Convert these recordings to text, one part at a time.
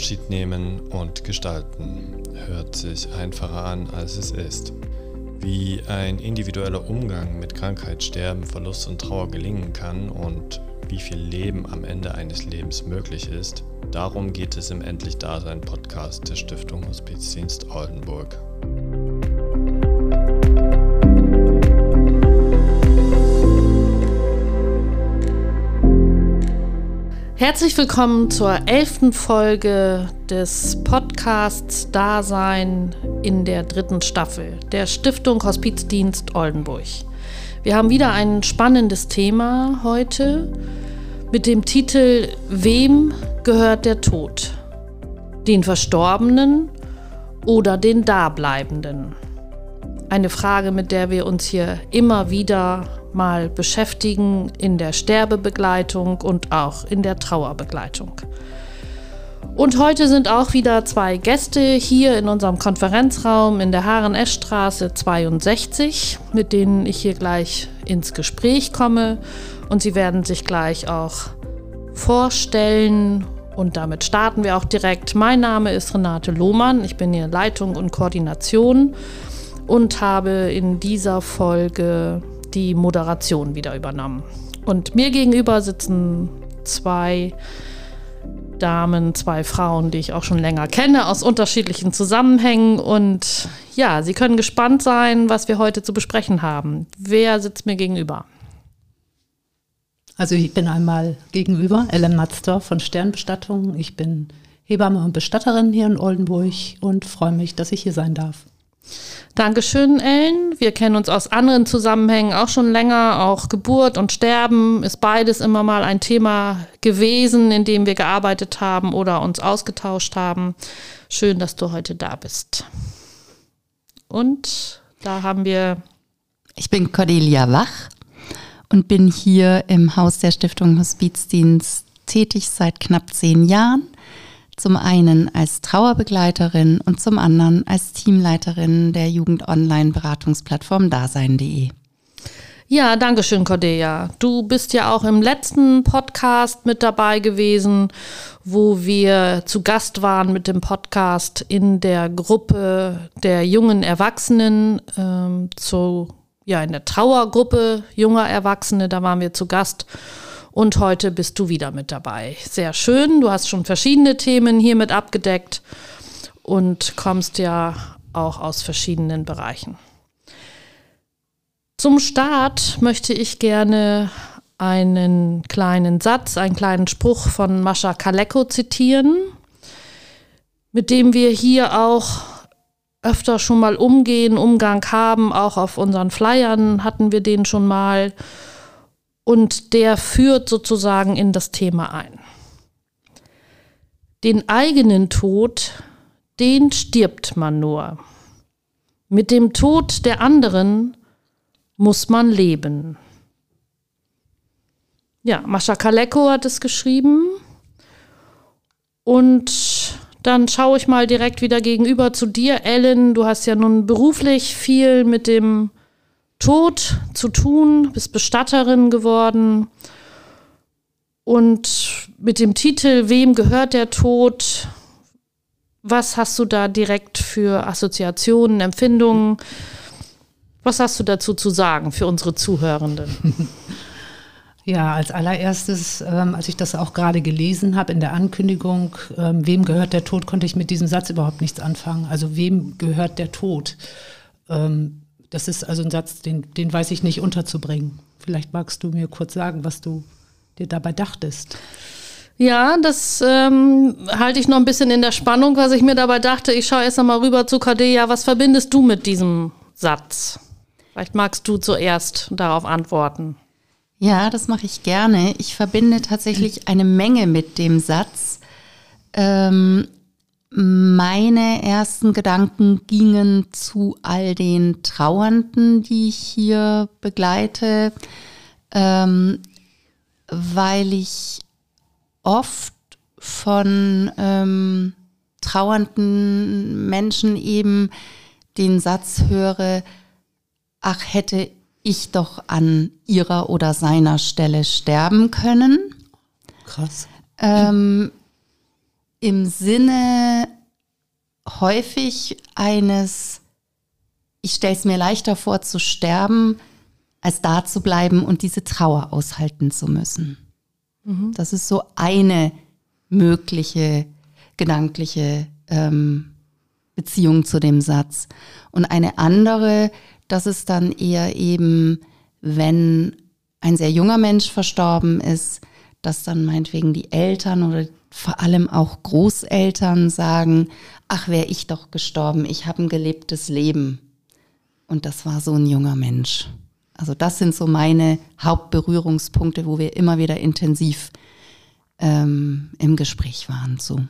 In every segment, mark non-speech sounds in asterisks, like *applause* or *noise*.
Abschied nehmen und gestalten hört sich einfacher an, als es ist. Wie ein individueller Umgang mit Krankheit, Sterben, Verlust und Trauer gelingen kann und wie viel Leben am Ende eines Lebens möglich ist, darum geht es im Endlich Dasein Podcast der Stiftung Hospizdienst Oldenburg. Herzlich willkommen zur elften Folge des Podcasts Dasein in der dritten Staffel der Stiftung Hospizdienst Oldenburg. Wir haben wieder ein spannendes Thema heute mit dem Titel Wem gehört der Tod? Den Verstorbenen oder den Dableibenden? Eine Frage, mit der wir uns hier immer wieder mal beschäftigen in der Sterbebegleitung und auch in der Trauerbegleitung. Und heute sind auch wieder zwei Gäste hier in unserem Konferenzraum in der Haaren-Esch-Straße 62, mit denen ich hier gleich ins Gespräch komme. Und sie werden sich gleich auch vorstellen. Und damit starten wir auch direkt. Mein Name ist Renate Lohmann. Ich bin hier Leitung und Koordination und habe in dieser Folge die Moderation wieder übernommen. Und mir gegenüber sitzen zwei Damen, zwei Frauen, die ich auch schon länger kenne, aus unterschiedlichen Zusammenhängen. Und ja, Sie können gespannt sein, was wir heute zu besprechen haben. Wer sitzt mir gegenüber? Also ich bin einmal gegenüber, Ellen Matzdorf von Sternbestattung. Ich bin Hebamme und Bestatterin hier in Oldenburg und freue mich, dass ich hier sein darf. Dankeschön, Ellen. Wir kennen uns aus anderen Zusammenhängen auch schon länger. Auch Geburt und Sterben ist beides immer mal ein Thema gewesen, in dem wir gearbeitet haben oder uns ausgetauscht haben. Schön, dass du heute da bist. Und da haben wir. Ich bin Cordelia Wach und bin hier im Haus der Stiftung Hospizdienst tätig seit knapp zehn Jahren zum einen als Trauerbegleiterin und zum anderen als Teamleiterin der Jugend-Online-Beratungsplattform Dasein.de. Ja, danke schön, Cordelia. Du bist ja auch im letzten Podcast mit dabei gewesen, wo wir zu Gast waren mit dem Podcast in der Gruppe der jungen Erwachsenen ähm, zu ja in der Trauergruppe junger Erwachsene. Da waren wir zu Gast und heute bist du wieder mit dabei. Sehr schön. Du hast schon verschiedene Themen hiermit abgedeckt und kommst ja auch aus verschiedenen Bereichen. Zum Start möchte ich gerne einen kleinen Satz, einen kleinen Spruch von Mascha Kaleko zitieren, mit dem wir hier auch öfter schon mal umgehen, Umgang haben. Auch auf unseren Flyern hatten wir den schon mal und der führt sozusagen in das Thema ein. Den eigenen Tod, den stirbt man nur. Mit dem Tod der anderen muss man leben. Ja, Mascha Kaleko hat es geschrieben. Und dann schaue ich mal direkt wieder gegenüber zu dir, Ellen. Du hast ja nun beruflich viel mit dem Tod zu tun, bist Bestatterin geworden. Und mit dem Titel Wem gehört der Tod? Was hast du da direkt für Assoziationen, Empfindungen? Was hast du dazu zu sagen für unsere Zuhörenden? *laughs* Ja, als allererstes, ähm, als ich das auch gerade gelesen habe in der Ankündigung, ähm, wem gehört der Tod, konnte ich mit diesem Satz überhaupt nichts anfangen. Also wem gehört der Tod? Ähm, das ist also ein Satz, den, den weiß ich nicht unterzubringen. Vielleicht magst du mir kurz sagen, was du dir dabei dachtest. Ja, das ähm, halte ich noch ein bisschen in der Spannung, was ich mir dabei dachte. Ich schaue erst einmal rüber zu Kadeja. Was verbindest du mit diesem Satz? Vielleicht magst du zuerst darauf antworten. Ja, das mache ich gerne. Ich verbinde tatsächlich eine Menge mit dem Satz. Ähm, meine ersten Gedanken gingen zu all den Trauernden, die ich hier begleite, ähm, weil ich oft von ähm, trauernden Menschen eben den Satz höre, ach hätte ich doch an ihrer oder seiner Stelle sterben können. Krass. Ähm, im Sinne häufig eines, ich stelle es mir leichter vor zu sterben, als da zu bleiben und diese Trauer aushalten zu müssen. Mhm. Das ist so eine mögliche gedankliche ähm, Beziehung zu dem Satz. Und eine andere, das ist dann eher eben, wenn ein sehr junger Mensch verstorben ist, dass dann meinetwegen die Eltern oder vor allem auch Großeltern sagen, ach, wäre ich doch gestorben, ich habe ein gelebtes Leben. Und das war so ein junger Mensch. Also das sind so meine Hauptberührungspunkte, wo wir immer wieder intensiv ähm, im Gespräch waren. So.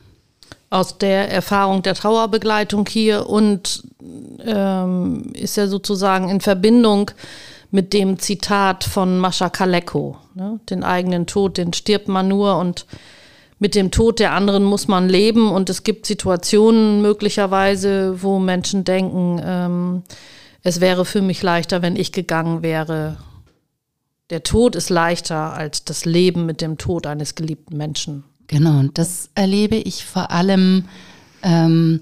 Aus der Erfahrung der Trauerbegleitung hier und ähm, ist ja sozusagen in Verbindung mit dem Zitat von Mascha Kaleko. Ne? Den eigenen Tod, den stirbt man nur und mit dem Tod der anderen muss man leben. Und es gibt Situationen möglicherweise, wo Menschen denken, ähm, es wäre für mich leichter, wenn ich gegangen wäre. Der Tod ist leichter als das Leben mit dem Tod eines geliebten Menschen. Genau, und das erlebe ich vor allem ähm,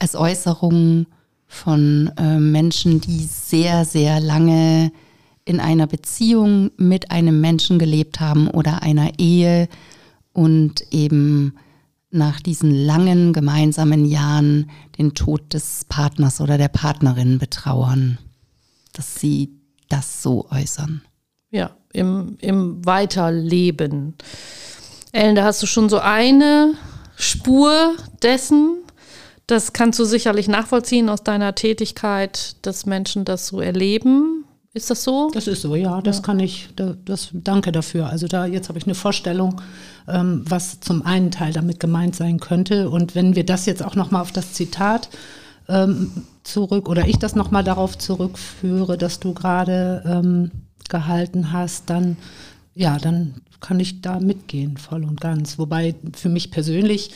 als Äußerung von äh, Menschen, die sehr, sehr lange in einer Beziehung mit einem Menschen gelebt haben oder einer Ehe und eben nach diesen langen gemeinsamen Jahren den Tod des Partners oder der Partnerin betrauern, dass sie das so äußern. Ja, im, im Weiterleben. Ellen, da hast du schon so eine Spur dessen. Das kannst du sicherlich nachvollziehen aus deiner Tätigkeit, dass Menschen das so erleben. Ist das so? Das ist so, ja. Das ja. kann ich, das, danke dafür. Also da, jetzt habe ich eine Vorstellung, ähm, was zum einen Teil damit gemeint sein könnte. Und wenn wir das jetzt auch nochmal auf das Zitat ähm, zurück, oder ich das nochmal darauf zurückführe, dass du gerade ähm, gehalten hast, dann, ja, dann kann ich da mitgehen, voll und ganz. Wobei für mich persönlich,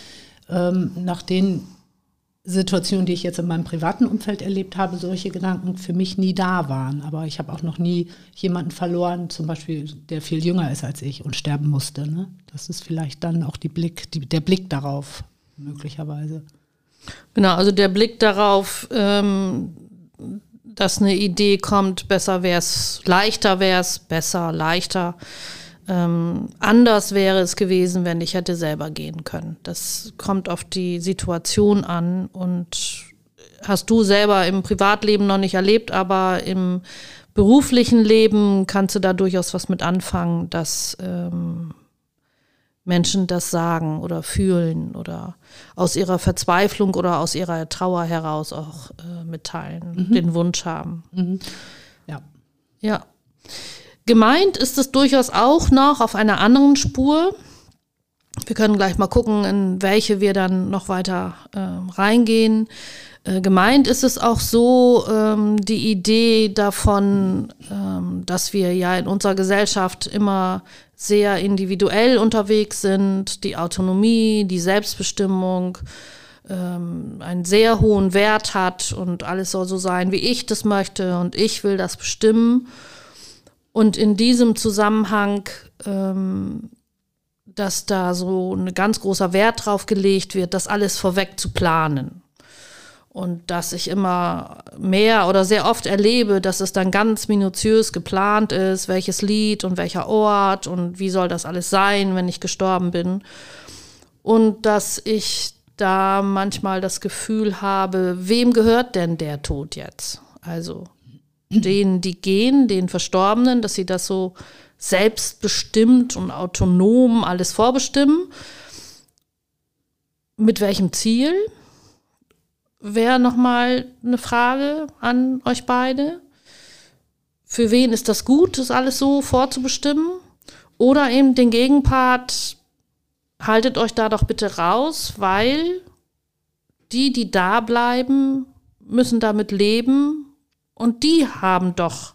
ähm, nach den Situationen, die ich jetzt in meinem privaten Umfeld erlebt habe, solche Gedanken für mich nie da waren. Aber ich habe auch noch nie jemanden verloren, zum Beispiel, der viel jünger ist als ich und sterben musste. Ne? Das ist vielleicht dann auch Blick, die, der Blick darauf, möglicherweise. Genau, also der Blick darauf, ähm, dass eine Idee kommt, besser wäre es, leichter wäre es, besser, leichter. Ähm, anders wäre es gewesen, wenn ich hätte selber gehen können. Das kommt auf die Situation an und hast du selber im Privatleben noch nicht erlebt, aber im beruflichen Leben kannst du da durchaus was mit anfangen, dass ähm, Menschen das sagen oder fühlen oder aus ihrer Verzweiflung oder aus ihrer Trauer heraus auch äh, mitteilen, mhm. den Wunsch haben. Mhm. Ja. Ja. Gemeint ist es durchaus auch noch auf einer anderen Spur. Wir können gleich mal gucken, in welche wir dann noch weiter äh, reingehen. Äh, gemeint ist es auch so, ähm, die Idee davon, ähm, dass wir ja in unserer Gesellschaft immer sehr individuell unterwegs sind, die Autonomie, die Selbstbestimmung ähm, einen sehr hohen Wert hat und alles soll so sein, wie ich das möchte und ich will das bestimmen. Und in diesem Zusammenhang, ähm, dass da so ein ganz großer Wert drauf gelegt wird, das alles vorweg zu planen. Und dass ich immer mehr oder sehr oft erlebe, dass es dann ganz minutiös geplant ist, welches Lied und welcher Ort und wie soll das alles sein, wenn ich gestorben bin. Und dass ich da manchmal das Gefühl habe, wem gehört denn der Tod jetzt? Also denen, die gehen, den Verstorbenen, dass sie das so selbstbestimmt und autonom alles vorbestimmen. Mit welchem Ziel? Wäre nochmal eine Frage an euch beide. Für wen ist das gut, das alles so vorzubestimmen? Oder eben den Gegenpart, haltet euch da doch bitte raus, weil die, die da bleiben, müssen damit leben und die haben doch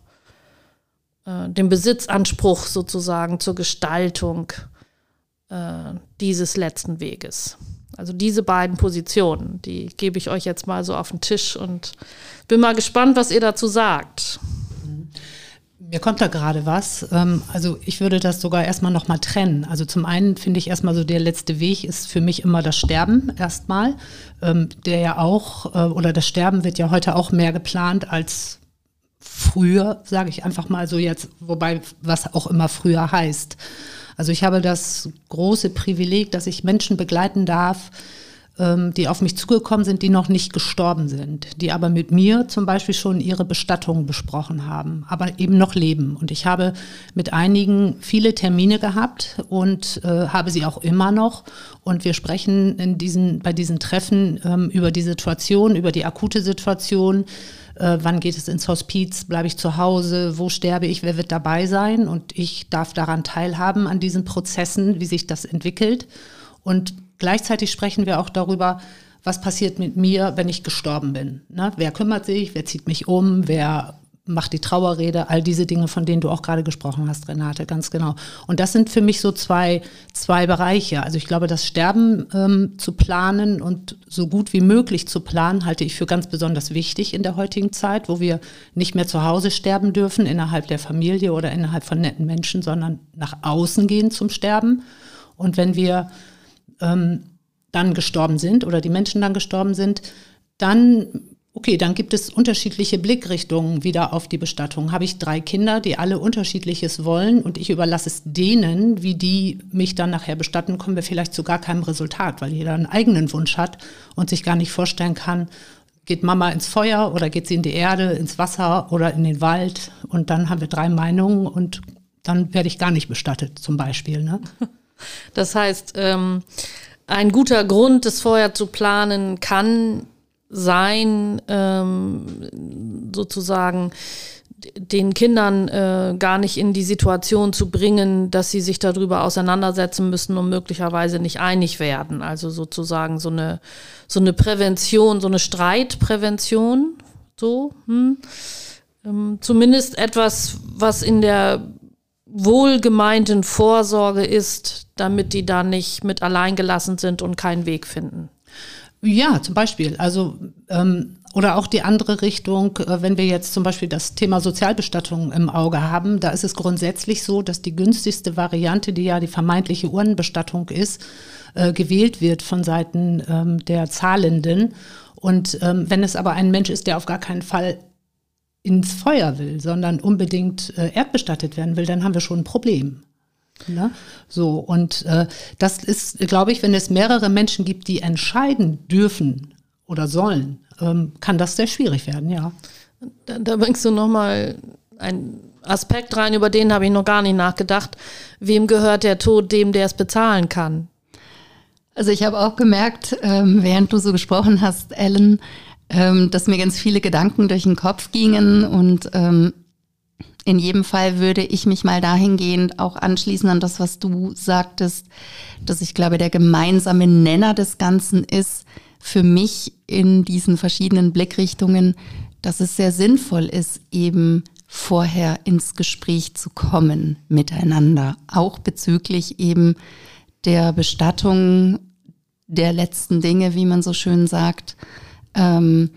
äh, den Besitzanspruch sozusagen zur Gestaltung äh, dieses letzten Weges. Also diese beiden Positionen, die gebe ich euch jetzt mal so auf den Tisch und bin mal gespannt, was ihr dazu sagt. Mir kommt da gerade was. Ähm, also ich würde das sogar erstmal nochmal trennen. Also zum einen finde ich erstmal so der letzte Weg ist für mich immer das Sterben erstmal, ähm, der ja auch, äh, oder das Sterben wird ja heute auch mehr geplant als früher, sage ich einfach mal so jetzt, wobei was auch immer früher heißt. Also ich habe das große Privileg, dass ich Menschen begleiten darf, die auf mich zugekommen sind, die noch nicht gestorben sind, die aber mit mir zum Beispiel schon ihre Bestattung besprochen haben, aber eben noch leben. Und ich habe mit einigen viele Termine gehabt und äh, habe sie auch immer noch. Und wir sprechen in diesen, bei diesen Treffen ähm, über die Situation, über die akute Situation. Äh, wann geht es ins Hospiz? Bleibe ich zu Hause? Wo sterbe ich? Wer wird dabei sein? Und ich darf daran teilhaben, an diesen Prozessen, wie sich das entwickelt. Und gleichzeitig sprechen wir auch darüber, was passiert mit mir, wenn ich gestorben bin. Ne? Wer kümmert sich, wer zieht mich um, wer macht die Trauerrede, all diese Dinge, von denen du auch gerade gesprochen hast, Renate, ganz genau. Und das sind für mich so zwei, zwei Bereiche. Also ich glaube, das Sterben ähm, zu planen und so gut wie möglich zu planen, halte ich für ganz besonders wichtig in der heutigen Zeit, wo wir nicht mehr zu Hause sterben dürfen, innerhalb der Familie oder innerhalb von netten Menschen, sondern nach außen gehen zum Sterben. Und wenn wir ähm, dann gestorben sind oder die Menschen dann gestorben sind, dann, okay, dann gibt es unterschiedliche Blickrichtungen wieder auf die Bestattung. Habe ich drei Kinder, die alle unterschiedliches wollen und ich überlasse es denen, wie die mich dann nachher bestatten, kommen wir vielleicht zu gar keinem Resultat, weil jeder einen eigenen Wunsch hat und sich gar nicht vorstellen kann, geht Mama ins Feuer oder geht sie in die Erde, ins Wasser oder in den Wald und dann haben wir drei Meinungen und dann werde ich gar nicht bestattet zum Beispiel. Ne? *laughs* Das heißt, ähm, ein guter Grund, das vorher zu planen, kann sein, ähm, sozusagen den Kindern äh, gar nicht in die Situation zu bringen, dass sie sich darüber auseinandersetzen müssen und möglicherweise nicht einig werden. Also sozusagen so eine, so eine Prävention, so eine Streitprävention, so. Hm. Ähm, zumindest etwas, was in der wohlgemeinten Vorsorge ist, damit die da nicht mit allein gelassen sind und keinen Weg finden. Ja, zum Beispiel. Also ähm, oder auch die andere Richtung, äh, wenn wir jetzt zum Beispiel das Thema Sozialbestattung im Auge haben, da ist es grundsätzlich so, dass die günstigste Variante, die ja die vermeintliche Urnenbestattung ist, äh, gewählt wird von Seiten ähm, der Zahlenden. Und ähm, wenn es aber ein Mensch ist, der auf gar keinen Fall ins Feuer will, sondern unbedingt äh, erdbestattet werden will, dann haben wir schon ein Problem. Ne? So, und äh, das ist, glaube ich, wenn es mehrere Menschen gibt, die entscheiden dürfen oder sollen, ähm, kann das sehr schwierig werden, ja. Da, da bringst du nochmal einen Aspekt rein, über den habe ich noch gar nicht nachgedacht. Wem gehört der Tod dem, der es bezahlen kann? Also ich habe auch gemerkt, ähm, während du so gesprochen hast, Ellen, ähm, dass mir ganz viele Gedanken durch den Kopf gingen und ähm, in jedem Fall würde ich mich mal dahingehend auch anschließen an das, was du sagtest, dass ich glaube, der gemeinsame Nenner des Ganzen ist für mich in diesen verschiedenen Blickrichtungen, dass es sehr sinnvoll ist, eben vorher ins Gespräch zu kommen miteinander, auch bezüglich eben der Bestattung der letzten Dinge, wie man so schön sagt, ähm,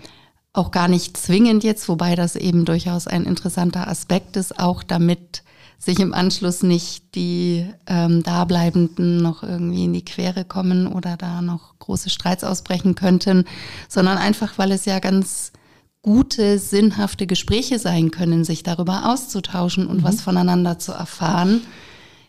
auch gar nicht zwingend jetzt, wobei das eben durchaus ein interessanter Aspekt ist, auch damit sich im Anschluss nicht die ähm, Dableibenden noch irgendwie in die Quere kommen oder da noch große Streits ausbrechen könnten, sondern einfach, weil es ja ganz gute, sinnhafte Gespräche sein können, sich darüber auszutauschen und mhm. was voneinander zu erfahren,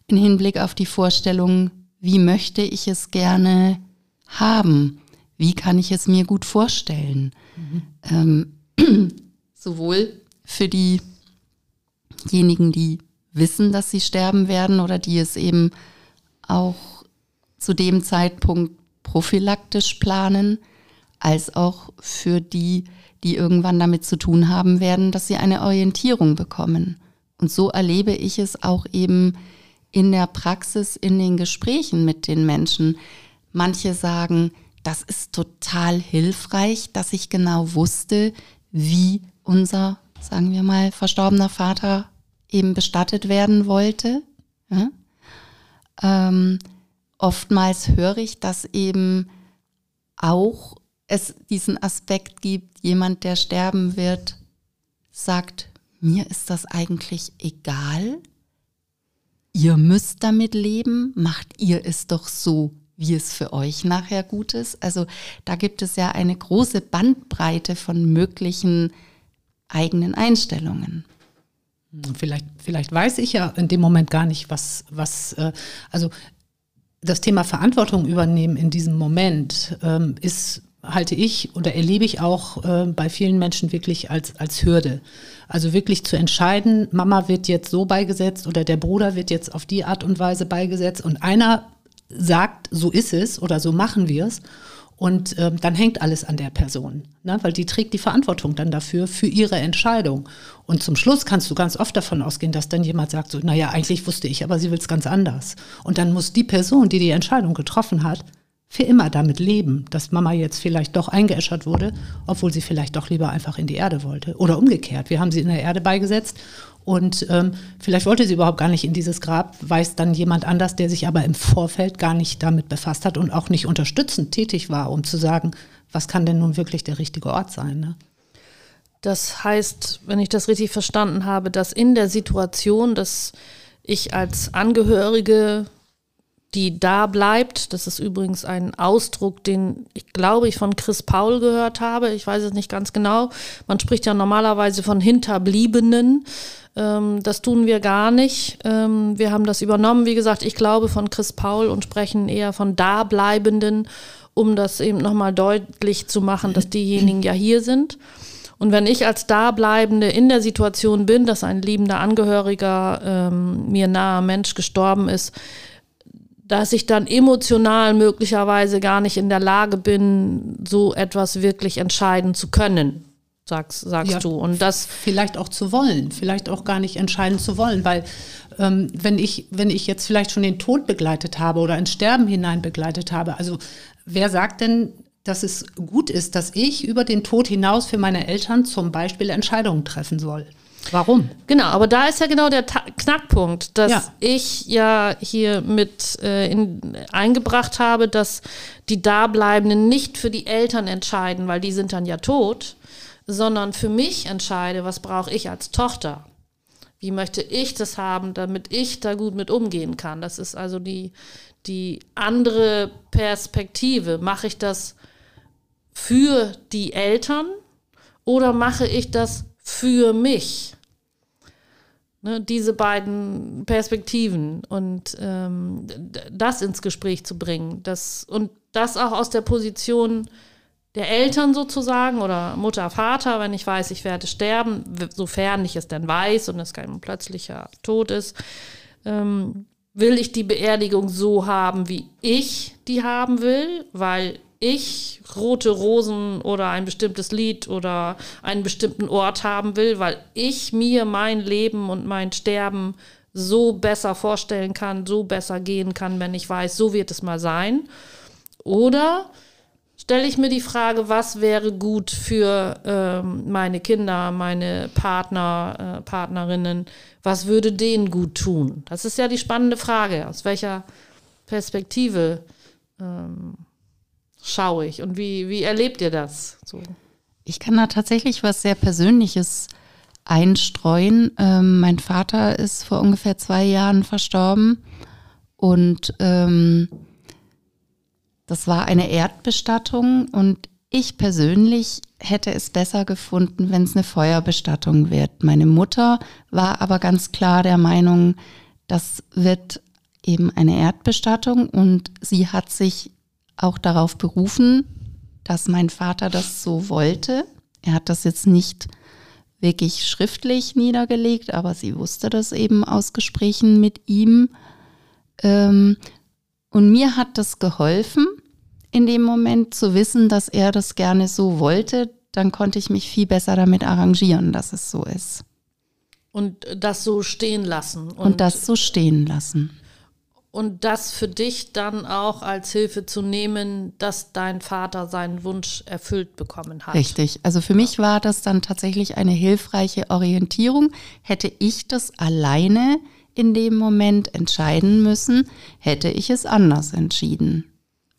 in Hinblick auf die Vorstellung, wie möchte ich es gerne haben wie kann ich es mir gut vorstellen? Mhm. Ähm, *clears throat* sowohl für diejenigen, die wissen, dass sie sterben werden oder die es eben auch zu dem Zeitpunkt prophylaktisch planen, als auch für die, die irgendwann damit zu tun haben werden, dass sie eine Orientierung bekommen. Und so erlebe ich es auch eben in der Praxis, in den Gesprächen mit den Menschen. Manche sagen, das ist total hilfreich, dass ich genau wusste, wie unser, sagen wir mal, verstorbener Vater eben bestattet werden wollte. Ja? Ähm, oftmals höre ich, dass eben auch es diesen Aspekt gibt, jemand, der sterben wird, sagt mir ist das eigentlich egal. Ihr müsst damit leben, macht ihr es doch so, wie es für euch nachher gut ist. Also da gibt es ja eine große Bandbreite von möglichen eigenen Einstellungen. Vielleicht, vielleicht weiß ich ja in dem Moment gar nicht, was, was, äh, also das Thema Verantwortung übernehmen in diesem Moment ähm, ist, halte ich oder erlebe ich auch äh, bei vielen Menschen wirklich als, als Hürde. Also wirklich zu entscheiden, Mama wird jetzt so beigesetzt oder der Bruder wird jetzt auf die Art und Weise beigesetzt und einer sagt, so ist es oder so machen wir es und ähm, dann hängt alles an der Person, ne? weil die trägt die Verantwortung dann dafür, für ihre Entscheidung. Und zum Schluss kannst du ganz oft davon ausgehen, dass dann jemand sagt, so, naja, eigentlich wusste ich, aber sie will es ganz anders. Und dann muss die Person, die die Entscheidung getroffen hat, für immer damit leben, dass Mama jetzt vielleicht doch eingeäschert wurde, obwohl sie vielleicht doch lieber einfach in die Erde wollte. Oder umgekehrt, wir haben sie in der Erde beigesetzt und ähm, vielleicht wollte sie überhaupt gar nicht in dieses Grab, weiß dann jemand anders, der sich aber im Vorfeld gar nicht damit befasst hat und auch nicht unterstützend tätig war, um zu sagen, was kann denn nun wirklich der richtige Ort sein. Ne? Das heißt, wenn ich das richtig verstanden habe, dass in der Situation, dass ich als Angehörige die da bleibt. Das ist übrigens ein Ausdruck, den ich glaube ich von Chris Paul gehört habe. Ich weiß es nicht ganz genau. Man spricht ja normalerweise von Hinterbliebenen. Ähm, das tun wir gar nicht. Ähm, wir haben das übernommen, wie gesagt, ich glaube von Chris Paul und sprechen eher von Dableibenden, um das eben nochmal deutlich zu machen, dass diejenigen ja hier sind. Und wenn ich als Dableibende in der Situation bin, dass ein liebender Angehöriger ähm, mir naher Mensch gestorben ist, dass ich dann emotional möglicherweise gar nicht in der Lage bin, so etwas wirklich entscheiden zu können, sagst, sagst ja, du. Und das vielleicht auch zu wollen, vielleicht auch gar nicht entscheiden zu wollen, weil ähm, wenn ich wenn ich jetzt vielleicht schon den Tod begleitet habe oder ins Sterben hinein begleitet habe, also wer sagt denn dass es gut ist, dass ich über den Tod hinaus für meine Eltern zum Beispiel Entscheidungen treffen soll. Warum? Genau, aber da ist ja genau der Ta Knackpunkt, dass ja. ich ja hier mit äh, in, eingebracht habe, dass die Dableibenden nicht für die Eltern entscheiden, weil die sind dann ja tot, sondern für mich entscheide, was brauche ich als Tochter. Wie möchte ich das haben, damit ich da gut mit umgehen kann? Das ist also die, die andere Perspektive. Mache ich das für die Eltern oder mache ich das für mich? Ne, diese beiden Perspektiven und ähm, das ins Gespräch zu bringen. Das, und das auch aus der Position der Eltern sozusagen oder Mutter, Vater, wenn ich weiß, ich werde sterben, sofern ich es denn weiß und es kein plötzlicher Tod ist, ähm, will ich die Beerdigung so haben, wie ich die haben will, weil ich rote Rosen oder ein bestimmtes Lied oder einen bestimmten Ort haben will, weil ich mir mein Leben und mein Sterben so besser vorstellen kann, so besser gehen kann, wenn ich weiß, so wird es mal sein. Oder stelle ich mir die Frage, was wäre gut für ähm, meine Kinder, meine Partner, äh, Partnerinnen, was würde denen gut tun? Das ist ja die spannende Frage, aus welcher Perspektive ähm, schaue ich und wie, wie erlebt ihr das? So. Ich kann da tatsächlich was sehr Persönliches einstreuen. Ähm, mein Vater ist vor ungefähr zwei Jahren verstorben und ähm, das war eine Erdbestattung und ich persönlich hätte es besser gefunden, wenn es eine Feuerbestattung wird. Meine Mutter war aber ganz klar der Meinung, das wird eben eine Erdbestattung und sie hat sich auch darauf berufen, dass mein Vater das so wollte. Er hat das jetzt nicht wirklich schriftlich niedergelegt, aber sie wusste das eben aus Gesprächen mit ihm. Ähm, und mir hat das geholfen, in dem Moment zu wissen, dass er das gerne so wollte. Dann konnte ich mich viel besser damit arrangieren, dass es so ist. Und das so stehen lassen. Und, und das so stehen lassen und das für dich dann auch als Hilfe zu nehmen, dass dein Vater seinen Wunsch erfüllt bekommen hat. Richtig. Also für mich war das dann tatsächlich eine hilfreiche Orientierung. Hätte ich das alleine in dem Moment entscheiden müssen, hätte ich es anders entschieden.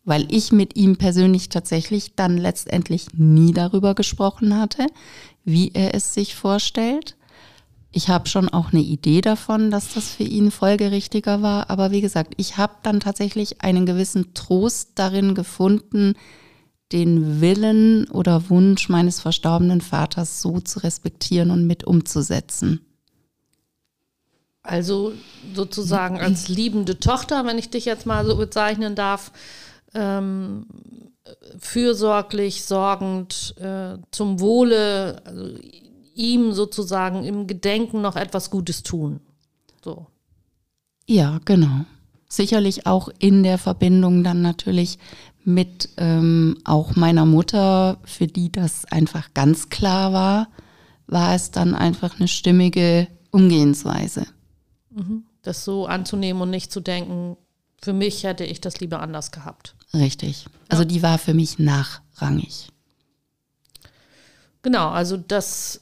Weil ich mit ihm persönlich tatsächlich dann letztendlich nie darüber gesprochen hatte, wie er es sich vorstellt. Ich habe schon auch eine Idee davon, dass das für ihn folgerichtiger war. Aber wie gesagt, ich habe dann tatsächlich einen gewissen Trost darin gefunden, den Willen oder Wunsch meines verstorbenen Vaters so zu respektieren und mit umzusetzen. Also sozusagen als liebende Tochter, wenn ich dich jetzt mal so bezeichnen darf, ähm, fürsorglich, sorgend, äh, zum Wohle, also ihm sozusagen im Gedenken noch etwas Gutes tun. So. Ja, genau. Sicherlich auch in der Verbindung dann natürlich mit ähm, auch meiner Mutter, für die das einfach ganz klar war, war es dann einfach eine stimmige Umgehensweise. Mhm. Das so anzunehmen und nicht zu denken, für mich hätte ich das lieber anders gehabt. Richtig. Also ja. die war für mich nachrangig. Genau, also das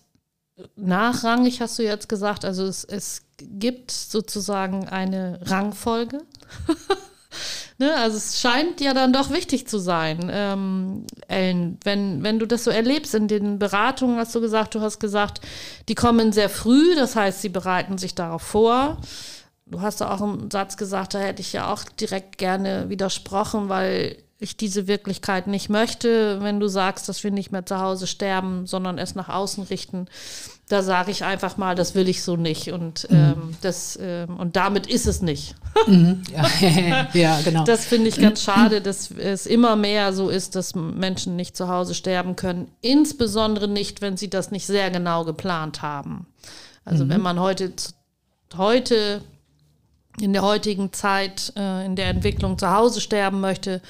nachrangig hast du jetzt gesagt, also es, es gibt sozusagen eine Rangfolge. *laughs* ne? Also es scheint ja dann doch wichtig zu sein, ähm, Ellen, wenn, wenn du das so erlebst in den Beratungen, hast du gesagt, du hast gesagt, die kommen sehr früh, das heißt, sie bereiten sich darauf vor. Du hast auch einen Satz gesagt, da hätte ich ja auch direkt gerne widersprochen, weil ich diese Wirklichkeit nicht möchte, wenn du sagst, dass wir nicht mehr zu Hause sterben, sondern es nach außen richten. Da sage ich einfach mal, das will ich so nicht und mhm. ähm, das ähm, und damit ist es nicht. Mhm. Ja. *laughs* ja, genau. Das finde ich ganz schade, dass es immer mehr so ist, dass Menschen nicht zu Hause sterben können, insbesondere nicht, wenn sie das nicht sehr genau geplant haben. Also mhm. wenn man heute heute in der heutigen Zeit äh, in der Entwicklung zu Hause sterben möchte,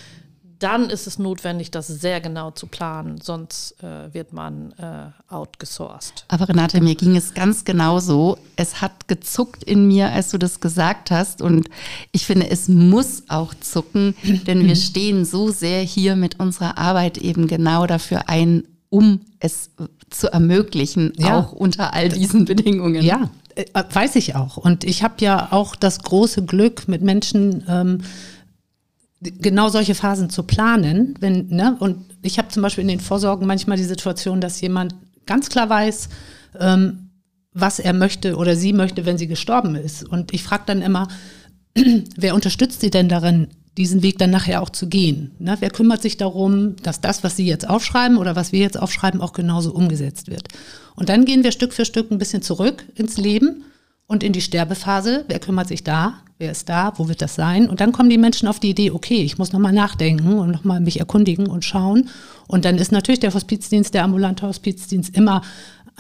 dann ist es notwendig, das sehr genau zu planen, sonst äh, wird man äh, outgesourced. Aber Renate, mir ging es ganz genauso. Es hat gezuckt in mir, als du das gesagt hast. Und ich finde, es muss auch zucken, *clears throat* denn wir stehen so sehr hier mit unserer Arbeit eben genau dafür ein, um es zu ermöglichen, ja. auch unter all diesen Bedingungen. Ja, äh, weiß ich auch. Und ich habe ja auch das große Glück, mit Menschen ähm, genau solche Phasen zu planen. Wenn, ne? Und ich habe zum Beispiel in den Vorsorgen manchmal die Situation, dass jemand ganz klar weiß, ähm, was er möchte oder sie möchte, wenn sie gestorben ist. Und ich frage dann immer, *clears throat* wer unterstützt sie denn darin, diesen Weg dann nachher auch zu gehen? Ne? Wer kümmert sich darum, dass das, was Sie jetzt aufschreiben oder was wir jetzt aufschreiben, auch genauso umgesetzt wird? Und dann gehen wir Stück für Stück ein bisschen zurück ins Leben und in die Sterbephase. Wer kümmert sich da? Wer ist da? Wo wird das sein? Und dann kommen die Menschen auf die Idee, okay, ich muss nochmal nachdenken und nochmal mich erkundigen und schauen. Und dann ist natürlich der Hospizdienst, der ambulante Hospizdienst immer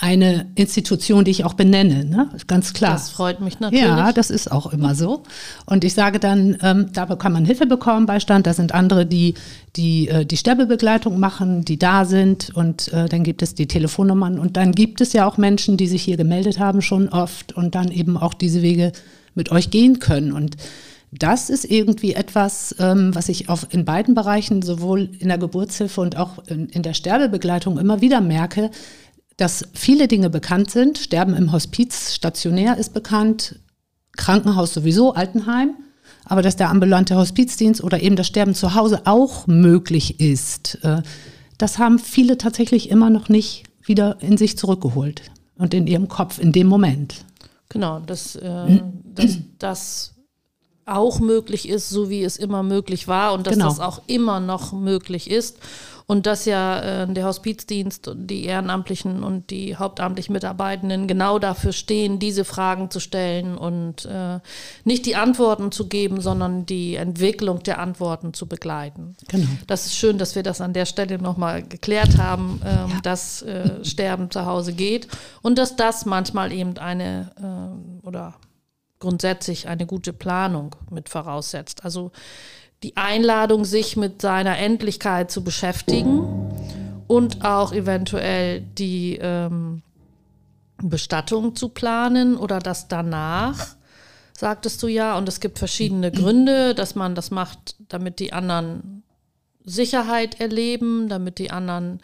eine Institution, die ich auch benenne, ne? ganz klar. Das freut mich natürlich. Ja, das ist auch immer so. Und ich sage dann, ähm, da kann man Hilfe bekommen, Beistand. Da sind andere, die die, äh, die Sterbebegleitung machen, die da sind. Und äh, dann gibt es die Telefonnummern. Und dann gibt es ja auch Menschen, die sich hier gemeldet haben schon oft und dann eben auch diese Wege mit euch gehen können. Und das ist irgendwie etwas, ähm, was ich auch in beiden Bereichen, sowohl in der Geburtshilfe und auch in, in der Sterbebegleitung immer wieder merke, dass viele Dinge bekannt sind. Sterben im Hospiz, stationär ist bekannt, Krankenhaus sowieso, Altenheim. Aber dass der ambulante Hospizdienst oder eben das Sterben zu Hause auch möglich ist, äh, das haben viele tatsächlich immer noch nicht wieder in sich zurückgeholt und in ihrem Kopf in dem Moment. Genau, dass, äh, *clears throat* dass das auch möglich ist, so wie es immer möglich war und dass genau. das auch immer noch möglich ist. Und dass ja äh, der Hospizdienst und die Ehrenamtlichen und die hauptamtlich Mitarbeitenden genau dafür stehen, diese Fragen zu stellen und äh, nicht die Antworten zu geben, sondern die Entwicklung der Antworten zu begleiten. Genau. Das ist schön, dass wir das an der Stelle nochmal geklärt haben, ähm, ja. dass äh, Sterben zu Hause geht und dass das manchmal eben eine äh, oder grundsätzlich eine gute Planung mit voraussetzt. Also die Einladung, sich mit seiner Endlichkeit zu beschäftigen und auch eventuell die ähm, Bestattung zu planen oder das danach, sagtest du ja. Und es gibt verschiedene Gründe, dass man das macht, damit die anderen Sicherheit erleben, damit die anderen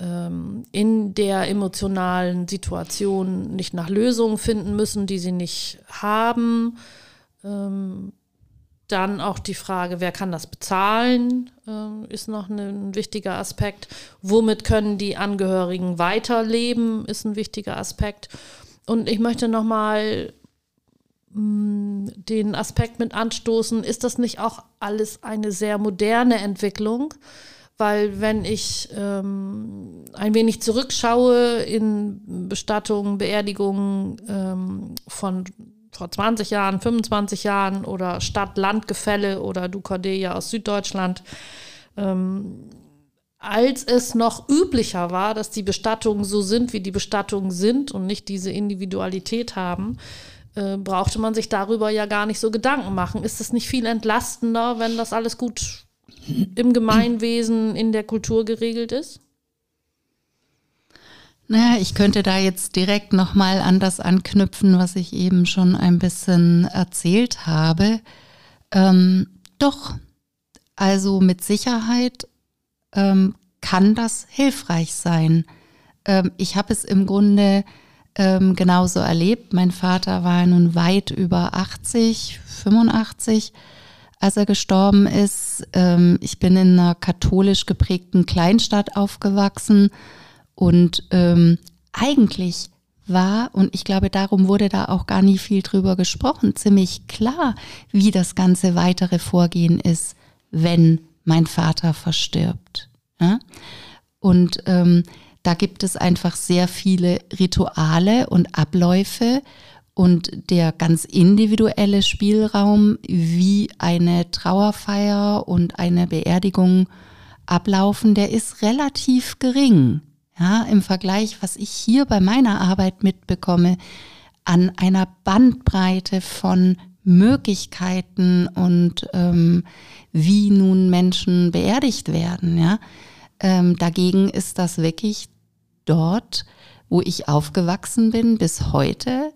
ähm, in der emotionalen Situation nicht nach Lösungen finden müssen, die sie nicht haben. Ähm, dann auch die Frage, wer kann das bezahlen, äh, ist noch ein, ein wichtiger Aspekt. Womit können die Angehörigen weiterleben, ist ein wichtiger Aspekt. und ich möchte nochmal mm, den Aspekt mit anstoßen, ist das nicht auch alles eine sehr moderne Entwicklung? Weil wenn ich ähm, ein wenig zurückschaue in Bestattungen, Beerdigungen ähm, von vor 20 Jahren, 25 Jahren oder Stadt-Land-Gefälle oder du Cordelia aus Süddeutschland, ähm, als es noch üblicher war, dass die Bestattungen so sind, wie die Bestattungen sind und nicht diese Individualität haben, äh, brauchte man sich darüber ja gar nicht so Gedanken machen. Ist es nicht viel entlastender, wenn das alles gut im Gemeinwesen, in der Kultur geregelt ist? Naja, ich könnte da jetzt direkt nochmal an das anknüpfen, was ich eben schon ein bisschen erzählt habe. Ähm, doch, also mit Sicherheit ähm, kann das hilfreich sein. Ähm, ich habe es im Grunde ähm, genauso erlebt. Mein Vater war nun weit über 80, 85, als er gestorben ist. Ähm, ich bin in einer katholisch geprägten Kleinstadt aufgewachsen und ähm, eigentlich war, und ich glaube, darum wurde da auch gar nie viel drüber gesprochen, ziemlich klar, wie das ganze weitere Vorgehen ist, wenn mein Vater verstirbt. Ja? Und ähm, da gibt es einfach sehr viele Rituale und Abläufe und der ganz individuelle Spielraum, wie eine Trauerfeier und eine Beerdigung ablaufen, der ist relativ gering. Ja, im Vergleich, was ich hier bei meiner Arbeit mitbekomme, an einer Bandbreite von Möglichkeiten und ähm, wie nun Menschen beerdigt werden. Ja? Ähm, dagegen ist das wirklich dort, wo ich aufgewachsen bin, bis heute,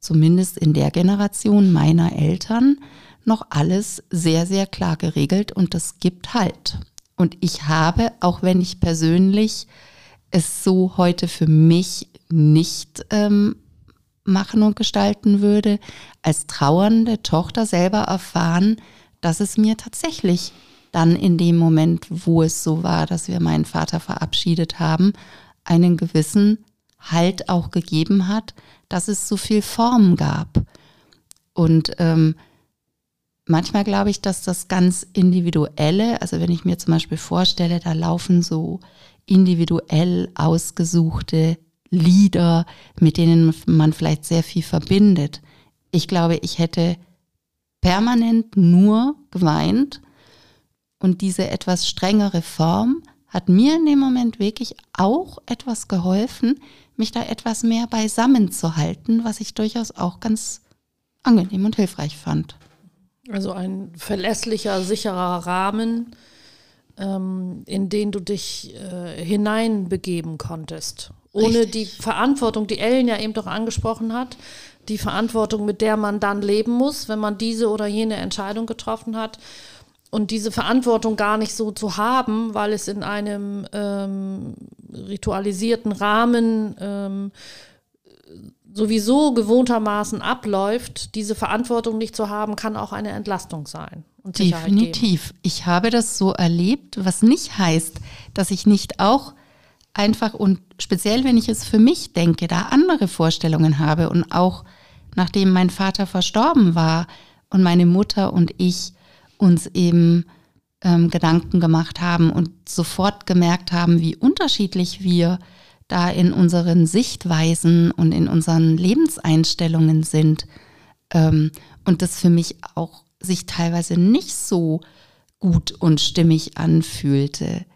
zumindest in der Generation meiner Eltern, noch alles sehr, sehr klar geregelt und das gibt Halt. Und ich habe, auch wenn ich persönlich es so heute für mich nicht ähm, machen und gestalten würde, als trauernde Tochter selber erfahren, dass es mir tatsächlich dann in dem Moment, wo es so war, dass wir meinen Vater verabschiedet haben, einen gewissen Halt auch gegeben hat, dass es so viel Form gab. Und ähm, manchmal glaube ich, dass das ganz individuelle, also wenn ich mir zum Beispiel vorstelle, da laufen so individuell ausgesuchte Lieder, mit denen man vielleicht sehr viel verbindet. Ich glaube, ich hätte permanent nur geweint und diese etwas strengere Form hat mir in dem Moment wirklich auch etwas geholfen, mich da etwas mehr beisammen zu halten, was ich durchaus auch ganz angenehm und hilfreich fand. Also ein verlässlicher, sicherer Rahmen, ähm, in den du dich äh, hineinbegeben konntest. Ohne Richtig. die Verantwortung, die Ellen ja eben doch angesprochen hat, die Verantwortung, mit der man dann leben muss, wenn man diese oder jene Entscheidung getroffen hat. Und diese Verantwortung gar nicht so zu haben, weil es in einem ähm, ritualisierten Rahmen ähm, sowieso gewohntermaßen abläuft, diese Verantwortung nicht zu haben, kann auch eine Entlastung sein. Definitiv. Geben. Ich habe das so erlebt, was nicht heißt, dass ich nicht auch einfach und speziell, wenn ich es für mich denke, da andere Vorstellungen habe und auch nachdem mein Vater verstorben war und meine Mutter und ich uns eben ähm, Gedanken gemacht haben und sofort gemerkt haben, wie unterschiedlich wir da in unseren Sichtweisen und in unseren Lebenseinstellungen sind ähm, und das für mich auch sich teilweise nicht so gut und stimmig anfühlte.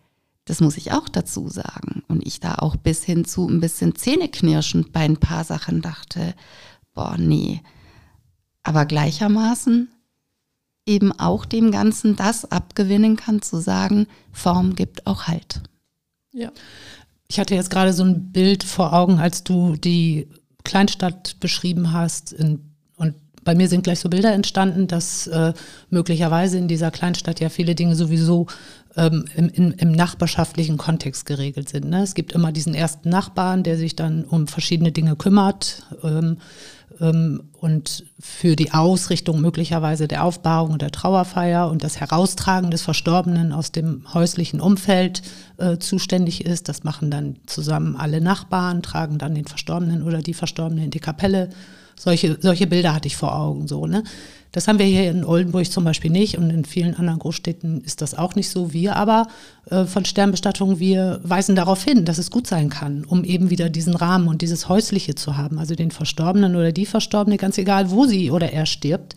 Das muss ich auch dazu sagen. Und ich da auch bis hin zu ein bisschen zähneknirschend bei ein paar Sachen dachte, boah, nee. Aber gleichermaßen eben auch dem Ganzen das abgewinnen kann, zu sagen, Form gibt auch Halt. Ja. Ich hatte jetzt gerade so ein Bild vor Augen, als du die Kleinstadt beschrieben hast in bei mir sind gleich so Bilder entstanden, dass äh, möglicherweise in dieser Kleinstadt ja viele Dinge sowieso ähm, im, im, im, nachbarschaftlichen Kontext geregelt sind. Ne? Es gibt immer diesen ersten Nachbarn, der sich dann um verschiedene Dinge kümmert. Ähm, ähm, und für die Ausrichtung möglicherweise der Aufbahrung und der Trauerfeier und das Heraustragen des Verstorbenen aus dem häuslichen Umfeld äh, zuständig ist. Das machen dann zusammen alle Nachbarn, tragen dann den Verstorbenen oder die Verstorbenen in die Kapelle. Solche, solche Bilder hatte ich vor Augen so, ne? Das haben wir hier in Oldenburg zum Beispiel nicht und in vielen anderen Großstädten ist das auch nicht so. Wir aber äh, von Sternbestattung, wir weisen darauf hin, dass es gut sein kann, um eben wieder diesen Rahmen und dieses Häusliche zu haben. Also den Verstorbenen oder die Verstorbene, ganz egal, wo sie oder er stirbt,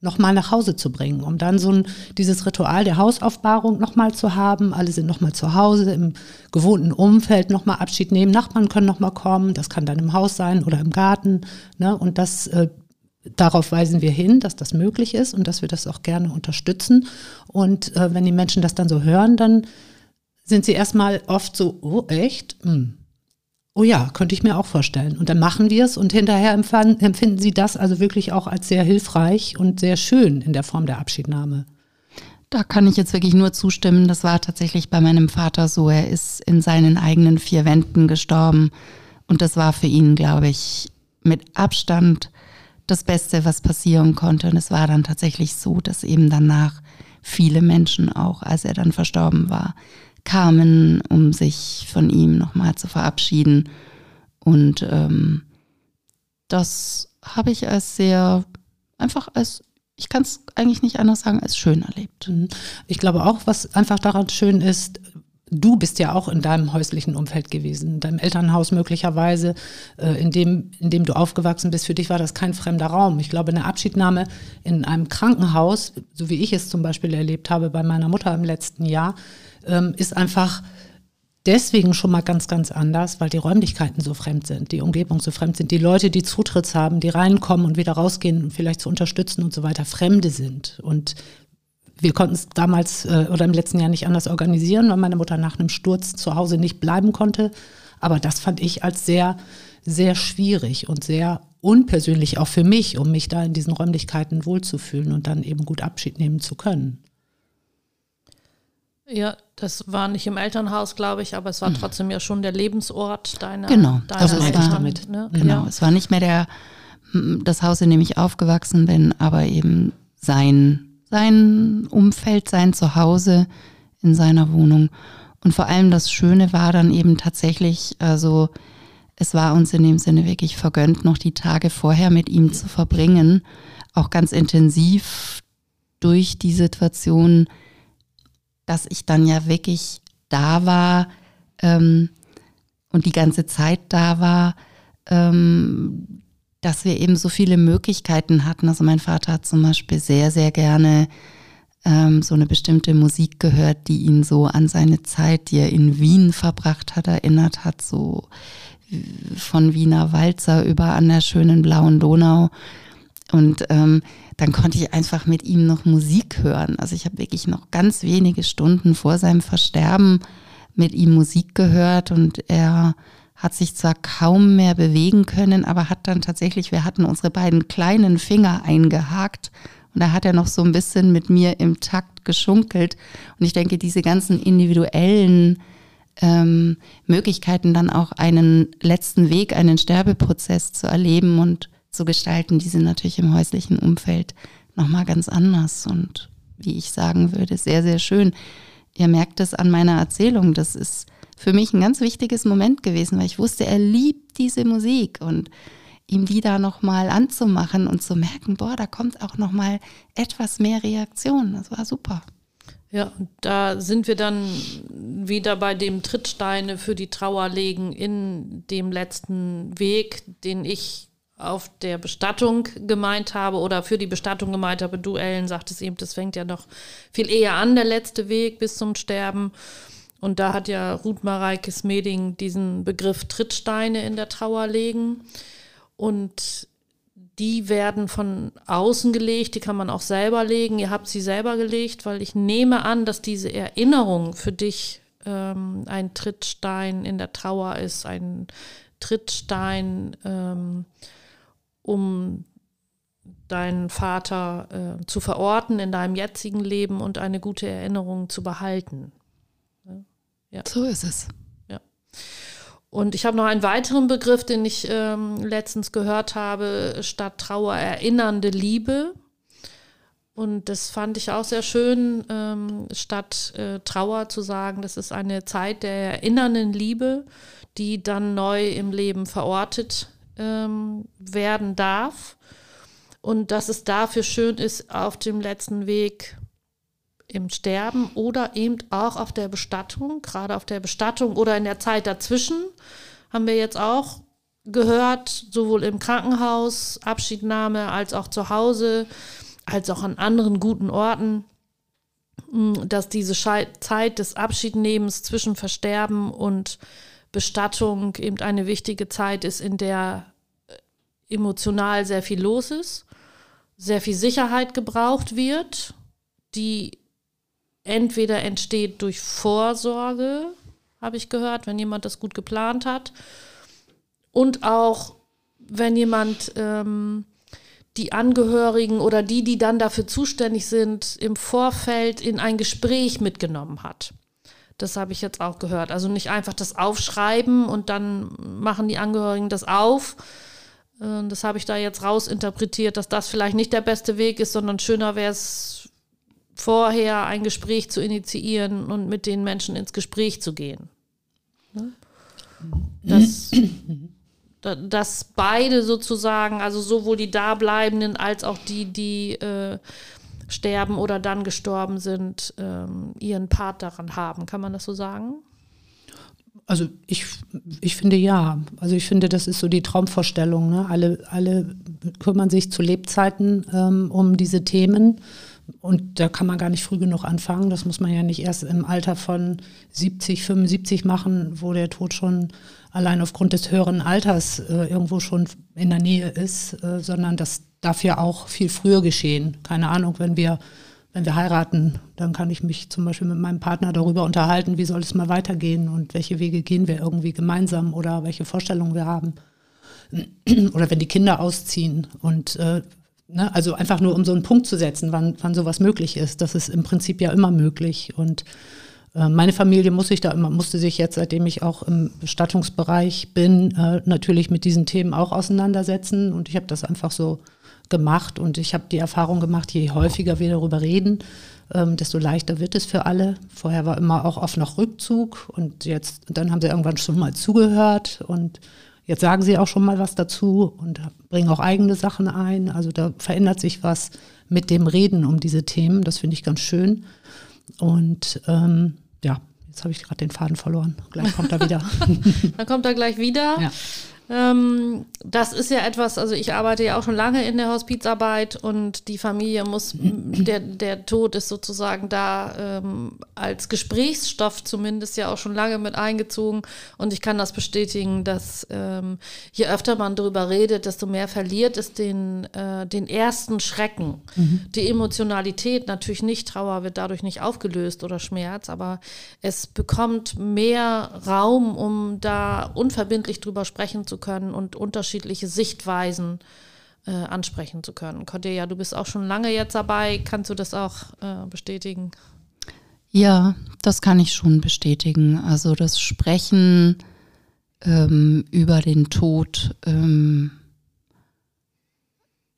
nochmal nach Hause zu bringen, um dann so ein, dieses Ritual der Hausaufbahrung nochmal zu haben. Alle sind nochmal zu Hause, im gewohnten Umfeld nochmal Abschied nehmen. Nachbarn können nochmal kommen, das kann dann im Haus sein oder im Garten. Ne? Und das äh, darauf weisen wir hin, dass das möglich ist und dass wir das auch gerne unterstützen. Und äh, wenn die Menschen das dann so hören, dann sind sie erstmal oft so, oh echt? Hm. Oh ja, könnte ich mir auch vorstellen. Und dann machen wir es und hinterher empfinden sie das also wirklich auch als sehr hilfreich und sehr schön in der Form der Abschiednahme. Da kann ich jetzt wirklich nur zustimmen. Das war tatsächlich bei meinem Vater so. Er ist in seinen eigenen vier Wänden gestorben. Und das war für ihn, glaube ich, mit Abstand das Beste, was passieren konnte. Und es war dann tatsächlich so, dass eben danach viele Menschen auch, als er dann verstorben war, kamen, um sich von ihm nochmal zu verabschieden. Und ähm, das habe ich als sehr, einfach als, ich kann es eigentlich nicht anders sagen, als schön erlebt. Mhm. Ich glaube auch, was einfach daran schön ist, Du bist ja auch in deinem häuslichen Umfeld gewesen, in deinem Elternhaus möglicherweise, äh, in, dem, in dem du aufgewachsen bist. Für dich war das kein fremder Raum. Ich glaube, eine Abschiednahme in einem Krankenhaus, so wie ich es zum Beispiel erlebt habe bei meiner Mutter im letzten Jahr, ähm, ist einfach deswegen schon mal ganz, ganz anders, weil die Räumlichkeiten so fremd sind, die Umgebung so fremd sind, die Leute, die Zutritts haben, die reinkommen und wieder rausgehen und vielleicht zu unterstützen und so weiter, Fremde sind. Und wir konnten es damals äh, oder im letzten Jahr nicht anders organisieren, weil meine Mutter nach einem Sturz zu Hause nicht bleiben konnte. Aber das fand ich als sehr, sehr schwierig und sehr unpersönlich auch für mich, um mich da in diesen Räumlichkeiten wohlzufühlen und dann eben gut Abschied nehmen zu können. Ja, das war nicht im Elternhaus, glaube ich, aber es war mhm. trotzdem ja schon der Lebensort deiner, genau, deiner also Eltern. damit. Ne? Genau, ja. es war nicht mehr der, das Haus, in dem ich aufgewachsen bin, aber eben sein sein Umfeld, sein Zuhause in seiner Wohnung. Und vor allem das Schöne war dann eben tatsächlich, also es war uns in dem Sinne wirklich vergönnt, noch die Tage vorher mit ihm zu verbringen, auch ganz intensiv durch die Situation, dass ich dann ja wirklich da war ähm, und die ganze Zeit da war, ähm, dass wir eben so viele Möglichkeiten hatten. Also mein Vater hat zum Beispiel sehr, sehr gerne ähm, so eine bestimmte Musik gehört, die ihn so an seine Zeit, die er in Wien verbracht hat, erinnert hat, so von Wiener Walzer über an der schönen blauen Donau. Und ähm, dann konnte ich einfach mit ihm noch Musik hören. Also ich habe wirklich noch ganz wenige Stunden vor seinem Versterben mit ihm Musik gehört und er hat sich zwar kaum mehr bewegen können, aber hat dann tatsächlich, wir hatten unsere beiden kleinen Finger eingehakt und da hat er noch so ein bisschen mit mir im Takt geschunkelt. Und ich denke, diese ganzen individuellen ähm, Möglichkeiten, dann auch einen letzten Weg, einen Sterbeprozess zu erleben und zu gestalten, die sind natürlich im häuslichen Umfeld nochmal ganz anders und wie ich sagen würde, sehr, sehr schön. Ihr merkt es an meiner Erzählung, das ist für mich ein ganz wichtiges Moment gewesen, weil ich wusste, er liebt diese Musik und ihm die da nochmal anzumachen und zu merken, boah, da kommt auch nochmal etwas mehr Reaktion. Das war super. Ja, da sind wir dann wieder bei dem Trittsteine für die Trauer legen in dem letzten Weg, den ich auf der Bestattung gemeint habe oder für die Bestattung gemeint habe. Du, Ellen, sagtest eben, das fängt ja noch viel eher an, der letzte Weg bis zum Sterben. Und da hat ja Ruth Mareike Smeding diesen Begriff Trittsteine in der Trauer legen. Und die werden von außen gelegt, die kann man auch selber legen. Ihr habt sie selber gelegt, weil ich nehme an, dass diese Erinnerung für dich ähm, ein Trittstein in der Trauer ist, ein Trittstein, ähm, um deinen Vater äh, zu verorten in deinem jetzigen Leben und eine gute Erinnerung zu behalten. Ja. So ist es. Ja. Und ich habe noch einen weiteren Begriff, den ich ähm, letztens gehört habe, statt Trauer erinnernde Liebe. Und das fand ich auch sehr schön, ähm, statt äh, Trauer zu sagen, das ist eine Zeit der erinnernden Liebe, die dann neu im Leben verortet ähm, werden darf. Und dass es dafür schön ist, auf dem letzten Weg im Sterben oder eben auch auf der Bestattung, gerade auf der Bestattung oder in der Zeit dazwischen, haben wir jetzt auch gehört, sowohl im Krankenhaus, Abschiednahme, als auch zu Hause, als auch an anderen guten Orten, dass diese Zeit des Abschiednehmens zwischen Versterben und Bestattung eben eine wichtige Zeit ist, in der äh, emotional sehr viel los ist, sehr viel Sicherheit gebraucht wird, die entweder entsteht durch Vorsorge, habe ich gehört, wenn jemand das gut geplant hat, und auch wenn jemand ähm, die Angehörigen oder die, die dann dafür zuständig sind, im Vorfeld in ein Gespräch mitgenommen hat. Das habe ich jetzt auch gehört. Also nicht einfach das Aufschreiben und dann machen die Angehörigen das auf. Äh, das habe ich da jetzt rausinterpretiert, dass das vielleicht nicht der beste Weg ist, sondern schöner wäre es, vorher ein Gespräch zu initiieren und mit den Menschen ins Gespräch zu gehen. Ne? Das, dass beide sozusagen, also sowohl die Dableibenden als auch die, die äh, sterben oder dann gestorben sind, ähm, ihren Part daran haben. Kann man das so sagen? Also ich, ich finde ja. Also ich finde, das ist so die Traumvorstellung. Ne? Alle, alle kümmern sich zu Lebzeiten ähm, um diese Themen. Und da kann man gar nicht früh genug anfangen. Das muss man ja nicht erst im Alter von 70, 75 machen, wo der Tod schon allein aufgrund des höheren Alters äh, irgendwo schon in der Nähe ist, äh, sondern das darf ja auch viel früher geschehen. Keine Ahnung, wenn wir, wenn wir heiraten, dann kann ich mich zum Beispiel mit meinem Partner darüber unterhalten, wie soll es mal weitergehen und welche Wege gehen wir irgendwie gemeinsam oder welche Vorstellungen wir haben. *clears throat* Oder wenn die Kinder ausziehen und äh, Ne? Also einfach nur um so einen Punkt zu setzen, wann, wann sowas möglich ist. Das ist im Prinzip ja immer möglich. Und äh, meine Familie muss sich da immer, musste sich jetzt, seitdem ich auch im Bestattungsbereich bin, äh, natürlich mit diesen Themen auch auseinandersetzen. Und ich habe das einfach so gemacht und ich habe die Erfahrung gemacht, je häufiger wir darüber reden, ähm, desto leichter wird es für alle. Vorher war immer auch oft noch Rückzug und jetzt, dann haben sie irgendwann schon mal zugehört und Jetzt sagen sie auch schon mal was dazu und bringen auch eigene Sachen ein. Also da verändert sich was mit dem Reden um diese Themen. Das finde ich ganz schön. Und ähm, ja, jetzt habe ich gerade den Faden verloren. Gleich kommt er wieder. *laughs* Dann kommt er gleich wieder. Ja. Ähm, das ist ja etwas, also ich arbeite ja auch schon lange in der Hospizarbeit und die Familie muss, der, der Tod ist sozusagen da ähm, als Gesprächsstoff zumindest ja auch schon lange mit eingezogen und ich kann das bestätigen, dass ähm, je öfter man darüber redet, desto mehr verliert es den, äh, den ersten Schrecken. Mhm. Die Emotionalität, natürlich nicht, Trauer wird dadurch nicht aufgelöst oder Schmerz, aber es bekommt mehr Raum, um da unverbindlich drüber sprechen zu können und unterschiedliche Sichtweisen äh, ansprechen zu können. Cordelia, du bist auch schon lange jetzt dabei. Kannst du das auch äh, bestätigen? Ja, das kann ich schon bestätigen. Also das Sprechen ähm, über den Tod ähm,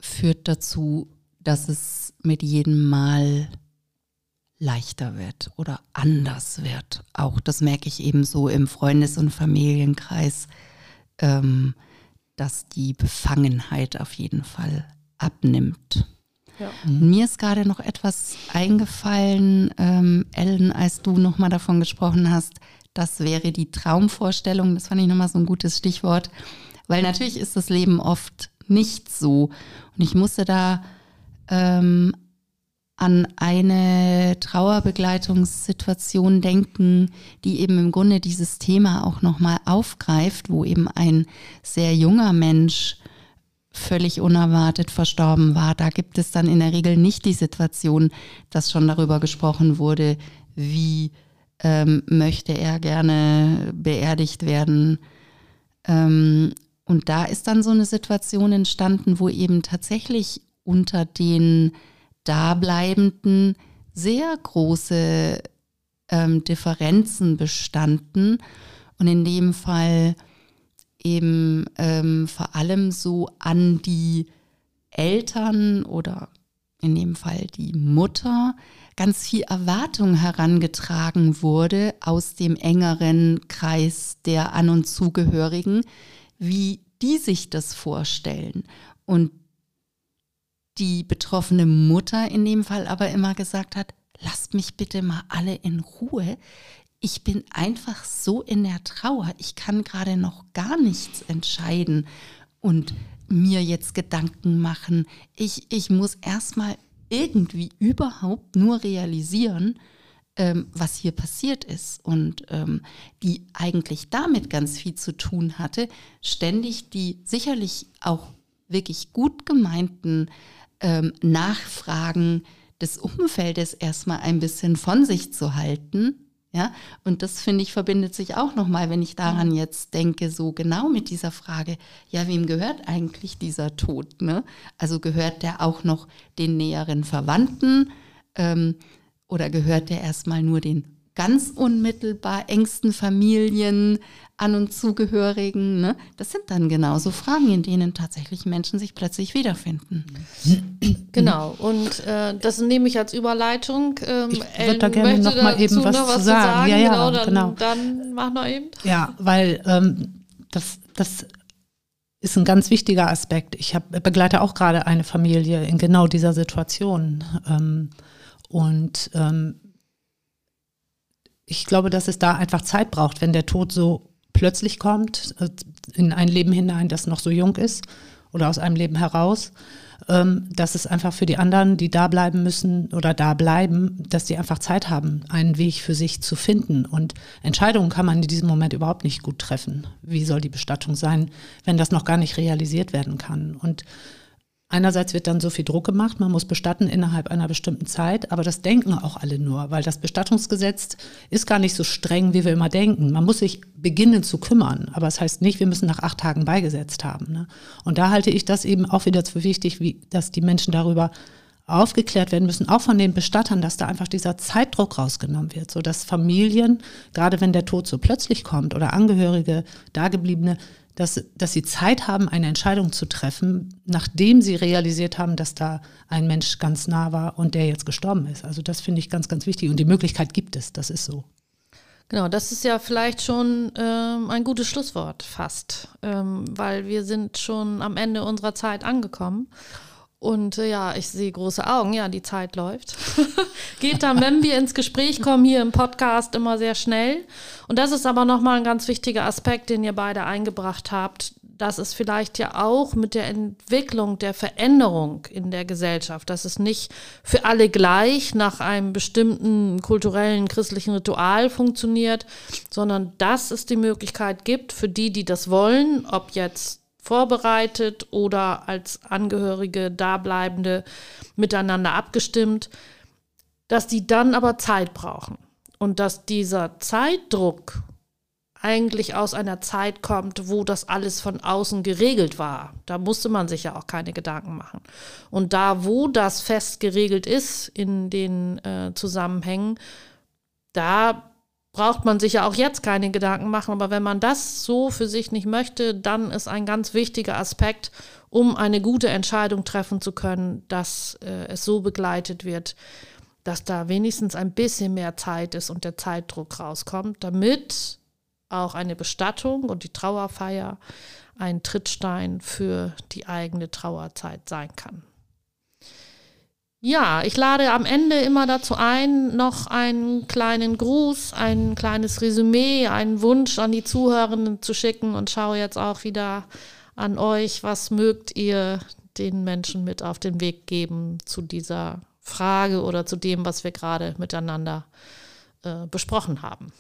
führt dazu, dass es mit jedem Mal leichter wird oder anders wird. Auch das merke ich eben so im Freundes- und Familienkreis ähm, dass die Befangenheit auf jeden Fall abnimmt. Ja. Mhm. Mir ist gerade noch etwas eingefallen, ähm, Ellen, als du nochmal davon gesprochen hast, das wäre die Traumvorstellung. Das fand ich nochmal so ein gutes Stichwort, weil natürlich ist das Leben oft nicht so. Und ich musste da ähm, an eine Trauerbegleitungssituation denken, die eben im Grunde dieses Thema auch nochmal aufgreift, wo eben ein sehr junger Mensch völlig unerwartet verstorben war. Da gibt es dann in der Regel nicht die Situation, dass schon darüber gesprochen wurde, wie ähm, möchte er gerne beerdigt werden. Ähm, und da ist dann so eine Situation entstanden, wo eben tatsächlich unter den Dableibenden sehr große ähm, Differenzen bestanden Und in dem Fall eben ähm, vor allem so an die Eltern oder in dem Fall die Mutter ganz viel Erwartung herangetragen wurde aus dem engeren Kreis der An- und Zugehörigen, wie die sich das vorstellen. Und die betroffene Mutter in dem Fall aber immer gesagt hat, lasst mich bitte mal alle in Ruhe. Ich bin einfach so in der Trauer. Ich kann gerade noch gar nichts entscheiden und mir jetzt Gedanken machen. Ich, ich muss erstmal irgendwie überhaupt nur realisieren, ähm, was hier passiert ist und ähm, die eigentlich damit ganz viel zu tun hatte, ständig die sicherlich auch wirklich gut gemeinten ähm, Nachfragen des Umfeldes erstmal ein bisschen von sich zu halten. Ja, und das finde ich verbindet sich auch nochmal, wenn ich daran jetzt denke, so genau mit dieser Frage, ja, wem gehört eigentlich dieser Tod? Ne? Also gehört der auch noch den näheren Verwandten ähm, oder gehört der erstmal nur den ganz unmittelbar engsten Familien, An- und Zugehörigen. Ne? Das sind dann genauso Fragen, in denen tatsächlich Menschen sich plötzlich wiederfinden. Genau, und äh, das nehme ich als Überleitung. Ähm, ich würde da gerne noch mal eben was, noch was zu sagen. sagen. Ja, ja, genau, dann, genau. dann mach noch eben. Ja, weil ähm, das, das ist ein ganz wichtiger Aspekt. Ich hab, begleite auch gerade eine Familie in genau dieser Situation. Ähm, und ähm, ich glaube, dass es da einfach Zeit braucht, wenn der Tod so plötzlich kommt, äh, in ein Leben hinein, das noch so jung ist oder aus einem Leben heraus, ähm, dass es einfach für die anderen, die da bleiben müssen oder da bleiben, dass die einfach Zeit haben, einen Weg für sich zu finden. Und Entscheidungen kann man in diesem Moment überhaupt nicht gut treffen. Wie soll die Bestattung sein, wenn das noch gar nicht realisiert werden kann? Und Einerseits wird dann so viel Druck gemacht, man muss bestatten innerhalb einer bestimmten Zeit, aber das denken auch alle nur, weil das Bestattungsgesetz ist gar nicht so streng, wie wir immer denken. Man muss sich beginnen zu kümmern, aber es das heißt nicht, wir müssen nach acht Tagen beigesetzt haben. Ne? Und da halte ich das eben auch wieder für wichtig, wie, dass die Menschen darüber aufgeklärt werden müssen, auch von den Bestattern, dass da einfach dieser Zeitdruck rausgenommen wird, so dass Familien, gerade wenn der Tod so plötzlich kommt oder Angehörige, Dagebliebene, dass, dass sie Zeit haben, eine Entscheidung zu treffen, nachdem sie realisiert haben, dass da ein Mensch ganz nah war und der jetzt gestorben ist. Also das finde ich ganz, ganz wichtig. Und die Möglichkeit gibt es, das ist so. Genau, das ist ja vielleicht schon ähm, ein gutes Schlusswort fast, ähm, weil wir sind schon am Ende unserer Zeit angekommen. Und äh, ja, ich sehe große Augen, ja, die Zeit läuft. *laughs* Geht dann, wenn wir ins Gespräch kommen, hier im Podcast immer sehr schnell. Und das ist aber nochmal ein ganz wichtiger Aspekt, den ihr beide eingebracht habt. dass es vielleicht ja auch mit der Entwicklung der Veränderung in der Gesellschaft, dass es nicht für alle gleich nach einem bestimmten kulturellen, christlichen Ritual funktioniert, sondern dass es die Möglichkeit gibt für die, die das wollen, ob jetzt vorbereitet oder als Angehörige, Dableibende miteinander abgestimmt, dass die dann aber Zeit brauchen und dass dieser Zeitdruck eigentlich aus einer Zeit kommt, wo das alles von außen geregelt war. Da musste man sich ja auch keine Gedanken machen. Und da, wo das fest geregelt ist in den äh, Zusammenhängen, da braucht man sich ja auch jetzt keine Gedanken machen. Aber wenn man das so für sich nicht möchte, dann ist ein ganz wichtiger Aspekt, um eine gute Entscheidung treffen zu können, dass äh, es so begleitet wird, dass da wenigstens ein bisschen mehr Zeit ist und der Zeitdruck rauskommt, damit auch eine Bestattung und die Trauerfeier ein Trittstein für die eigene Trauerzeit sein kann. Ja, ich lade am Ende immer dazu ein, noch einen kleinen Gruß, ein kleines Resümee, einen Wunsch an die Zuhörenden zu schicken und schaue jetzt auch wieder an euch, was mögt ihr den Menschen mit auf den Weg geben zu dieser Frage oder zu dem, was wir gerade miteinander äh, besprochen haben.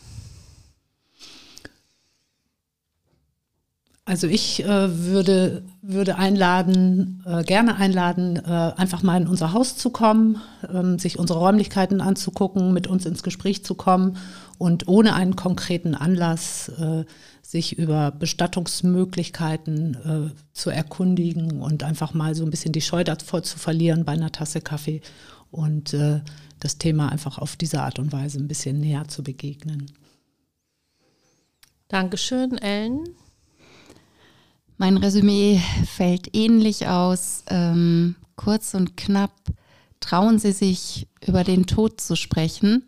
Also ich äh, würde, würde einladen, äh, gerne einladen, äh, einfach mal in unser Haus zu kommen, ähm, sich unsere Räumlichkeiten anzugucken, mit uns ins Gespräch zu kommen und ohne einen konkreten Anlass äh, sich über Bestattungsmöglichkeiten äh, zu erkundigen und einfach mal so ein bisschen die Scheu davor zu verlieren bei einer Tasse Kaffee und äh, das Thema einfach auf diese Art und Weise ein bisschen näher zu begegnen. Dankeschön, Ellen. Mein Resümee fällt ähnlich aus. Ähm, kurz und knapp. Trauen Sie sich, über den Tod zu sprechen.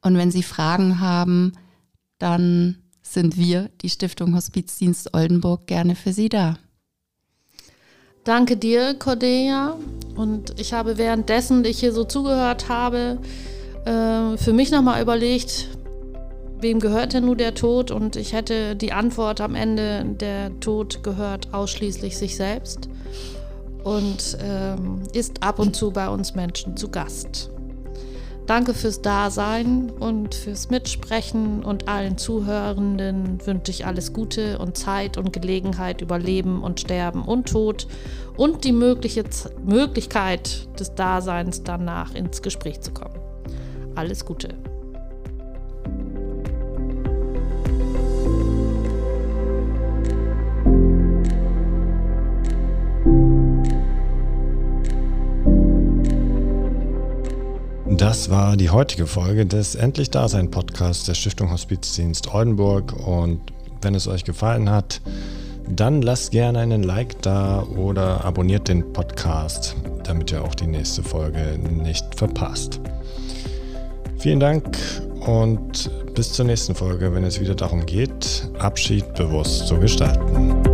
Und wenn Sie Fragen haben, dann sind wir, die Stiftung Hospizdienst Oldenburg, gerne für Sie da. Danke dir, Cordelia. Und ich habe währenddessen, ich hier so zugehört habe, äh, für mich nochmal überlegt, wem gehört denn nun der Tod? Und ich hätte die Antwort am Ende, der Tod gehört ausschließlich sich selbst und ähm, ist ab und zu bei uns Menschen zu Gast. Danke fürs Dasein und fürs Mitsprechen und allen Zuhörenden wünsche ich alles Gute und Zeit und Gelegenheit über Leben und Sterben und Tod und die mögliche Z Möglichkeit des Daseins danach ins Gespräch zu kommen. Alles Gute. Das war die heutige Folge des Endlich Dasein Podcasts der Stiftung Hospizdienst Oldenburg und wenn es euch gefallen hat, dann lasst gerne einen Like da oder abonniert den Podcast, damit ihr auch die nächste Folge nicht verpasst. Vielen Dank und bis zur nächsten Folge, wenn es wieder darum geht, Abschied bewusst zu gestalten.